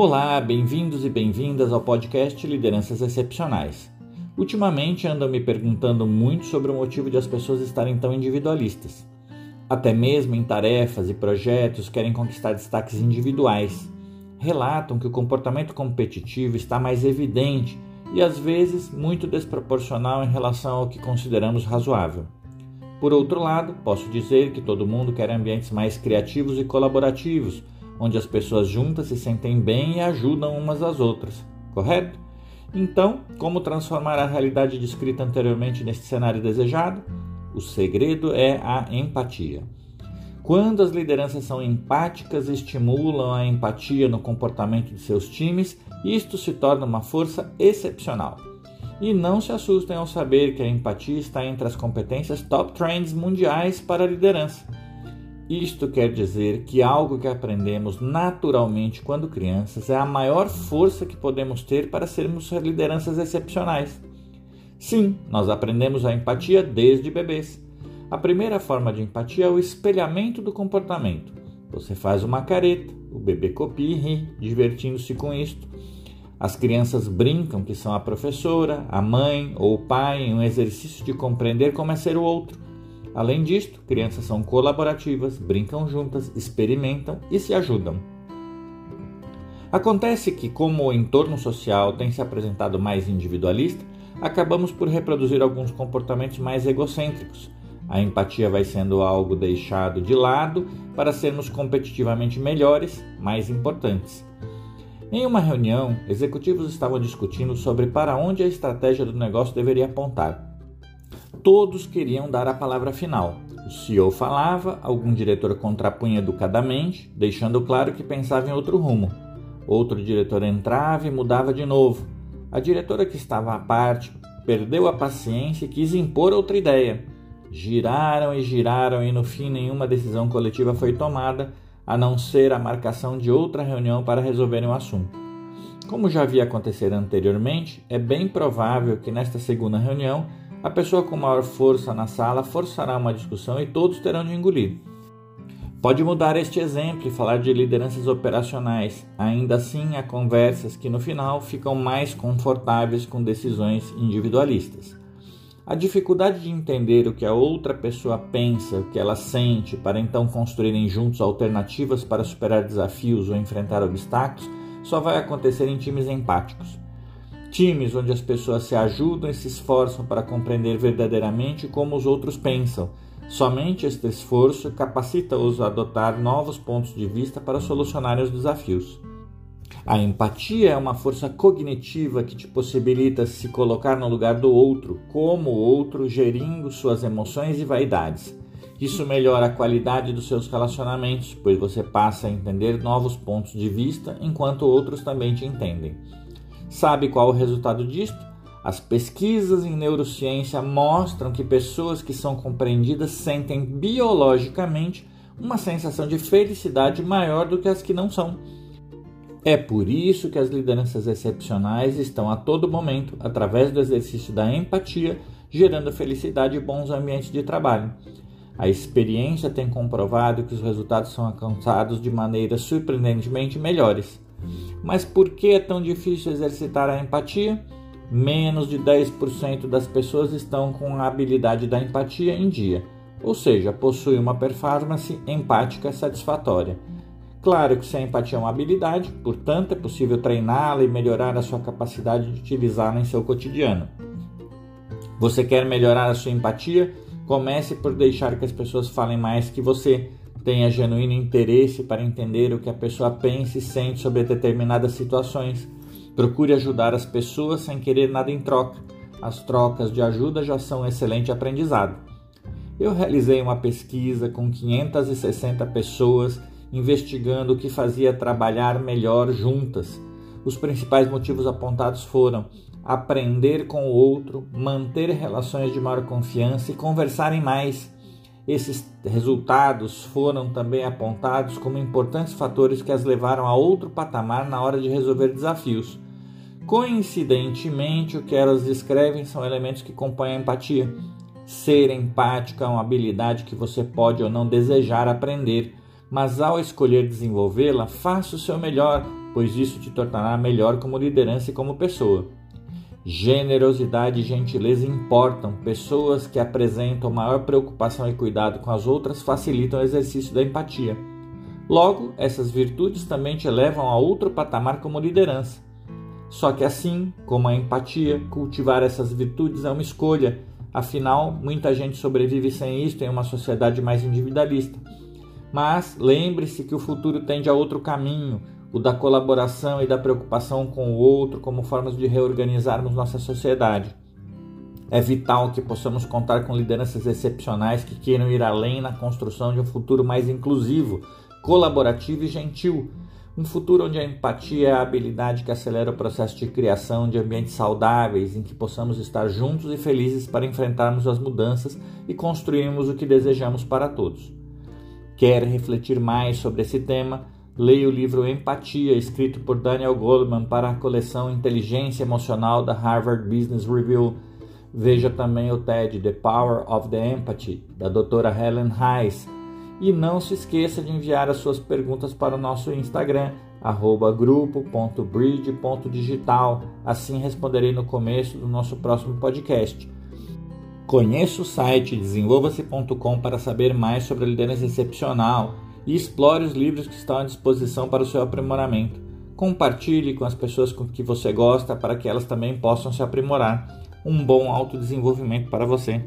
Olá, bem-vindos e bem-vindas ao podcast Lideranças Excepcionais. Ultimamente andam me perguntando muito sobre o motivo de as pessoas estarem tão individualistas. Até mesmo em tarefas e projetos querem conquistar destaques individuais. Relatam que o comportamento competitivo está mais evidente e às vezes muito desproporcional em relação ao que consideramos razoável. Por outro lado, posso dizer que todo mundo quer ambientes mais criativos e colaborativos onde as pessoas juntas se sentem bem e ajudam umas às outras, correto? Então, como transformar a realidade descrita anteriormente neste cenário desejado? O segredo é a empatia. Quando as lideranças são empáticas estimulam a empatia no comportamento de seus times, isto se torna uma força excepcional. E não se assustem ao saber que a empatia está entre as competências top trends mundiais para a liderança. Isto quer dizer que algo que aprendemos naturalmente quando crianças é a maior força que podemos ter para sermos lideranças excepcionais. Sim, nós aprendemos a empatia desde bebês. A primeira forma de empatia é o espelhamento do comportamento. Você faz uma careta, o bebê copia e ri, divertindo-se com isto. As crianças brincam que são a professora, a mãe ou o pai em um exercício de compreender como é ser o outro. Além disto, crianças são colaborativas, brincam juntas, experimentam e se ajudam. Acontece que, como o entorno social tem se apresentado mais individualista, acabamos por reproduzir alguns comportamentos mais egocêntricos. A empatia vai sendo algo deixado de lado para sermos competitivamente melhores, mais importantes. Em uma reunião, executivos estavam discutindo sobre para onde a estratégia do negócio deveria apontar. Todos queriam dar a palavra final. O CEO falava, algum diretor contrapunha educadamente, deixando claro que pensava em outro rumo. Outro diretor entrava e mudava de novo. A diretora que estava à parte perdeu a paciência e quis impor outra ideia. Giraram e giraram e no fim nenhuma decisão coletiva foi tomada, a não ser a marcação de outra reunião para resolverem o assunto. Como já havia acontecido anteriormente, é bem provável que nesta segunda reunião a pessoa com maior força na sala forçará uma discussão e todos terão de engolir. Pode mudar este exemplo e falar de lideranças operacionais. Ainda assim, há conversas que no final ficam mais confortáveis com decisões individualistas. A dificuldade de entender o que a outra pessoa pensa, o que ela sente, para então construírem juntos alternativas para superar desafios ou enfrentar obstáculos, só vai acontecer em times empáticos. Times onde as pessoas se ajudam e se esforçam para compreender verdadeiramente como os outros pensam. Somente este esforço capacita-os a adotar novos pontos de vista para solucionar os desafios. A empatia é uma força cognitiva que te possibilita se colocar no lugar do outro, como o outro, gerindo suas emoções e vaidades. Isso melhora a qualidade dos seus relacionamentos, pois você passa a entender novos pontos de vista enquanto outros também te entendem. Sabe qual o resultado disto? As pesquisas em neurociência mostram que pessoas que são compreendidas sentem biologicamente uma sensação de felicidade maior do que as que não são. É por isso que as lideranças excepcionais estão a todo momento, através do exercício da empatia, gerando felicidade e bons ambientes de trabalho. A experiência tem comprovado que os resultados são alcançados de maneiras surpreendentemente melhores. Mas por que é tão difícil exercitar a empatia? Menos de 10% das pessoas estão com a habilidade da empatia em dia, ou seja, possuem uma performance empática satisfatória. Claro que se a empatia é uma habilidade, portanto, é possível treiná-la e melhorar a sua capacidade de utilizá-la em seu cotidiano. Você quer melhorar a sua empatia? Comece por deixar que as pessoas falem mais que você, Tenha genuíno interesse para entender o que a pessoa pensa e sente sobre determinadas situações. Procure ajudar as pessoas sem querer nada em troca. As trocas de ajuda já são um excelente aprendizado. Eu realizei uma pesquisa com 560 pessoas investigando o que fazia trabalhar melhor juntas. Os principais motivos apontados foram aprender com o outro, manter relações de maior confiança e conversarem mais. Esses resultados foram também apontados como importantes fatores que as levaram a outro patamar na hora de resolver desafios. Coincidentemente, o que elas descrevem são elementos que compõem a empatia. Ser empático é uma habilidade que você pode ou não desejar aprender, mas ao escolher desenvolvê-la, faça o seu melhor pois isso te tornará melhor como liderança e como pessoa. Generosidade e gentileza importam. Pessoas que apresentam maior preocupação e cuidado com as outras facilitam o exercício da empatia. Logo, essas virtudes também te levam a outro patamar como liderança. Só que assim como a empatia, cultivar essas virtudes é uma escolha. Afinal, muita gente sobrevive sem isto em uma sociedade mais individualista. Mas lembre-se que o futuro tende a outro caminho, o da colaboração e da preocupação com o outro como formas de reorganizarmos nossa sociedade. É vital que possamos contar com lideranças excepcionais que queiram ir além na construção de um futuro mais inclusivo, colaborativo e gentil. Um futuro onde a empatia é a habilidade que acelera o processo de criação de ambientes saudáveis em que possamos estar juntos e felizes para enfrentarmos as mudanças e construirmos o que desejamos para todos. Quer refletir mais sobre esse tema? Leia o livro Empatia, escrito por Daniel Goleman para a coleção Inteligência Emocional da Harvard Business Review. Veja também o TED The Power of the Empathy, da doutora Helen Hayes. E não se esqueça de enviar as suas perguntas para o nosso Instagram, grupo.bridge.digital. Assim responderei no começo do nosso próximo podcast. Conheça o site desenvolva-se.com para saber mais sobre a liderança excepcional e explore os livros que estão à disposição para o seu aprimoramento. Compartilhe com as pessoas com que você gosta para que elas também possam se aprimorar. Um bom autodesenvolvimento para você.